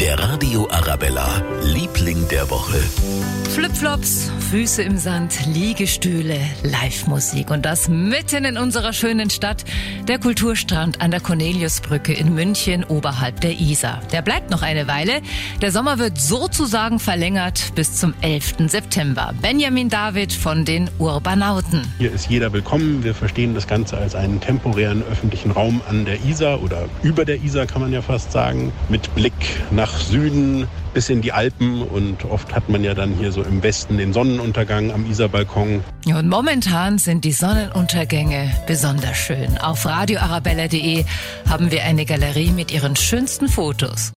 Der Radio Arabella, Liebling der Woche. Flipflops, Füße im Sand, Liegestühle, Live-Musik und das mitten in unserer schönen Stadt, der Kulturstrand an der Corneliusbrücke in München oberhalb der Isar. Der bleibt noch eine Weile. Der Sommer wird sozusagen verlängert bis zum 11. September. Benjamin David von den Urbanauten. Hier ist jeder willkommen. Wir verstehen das Ganze als einen temporären öffentlichen Raum an der Isar oder über der Isar kann man ja fast sagen, mit Blick nach Süden bis in die Alpen und oft hat man ja dann hier so im Westen den Sonnenuntergang am Isarbalkon. Und momentan sind die Sonnenuntergänge besonders schön. Auf radioarabella.de haben wir eine Galerie mit ihren schönsten Fotos.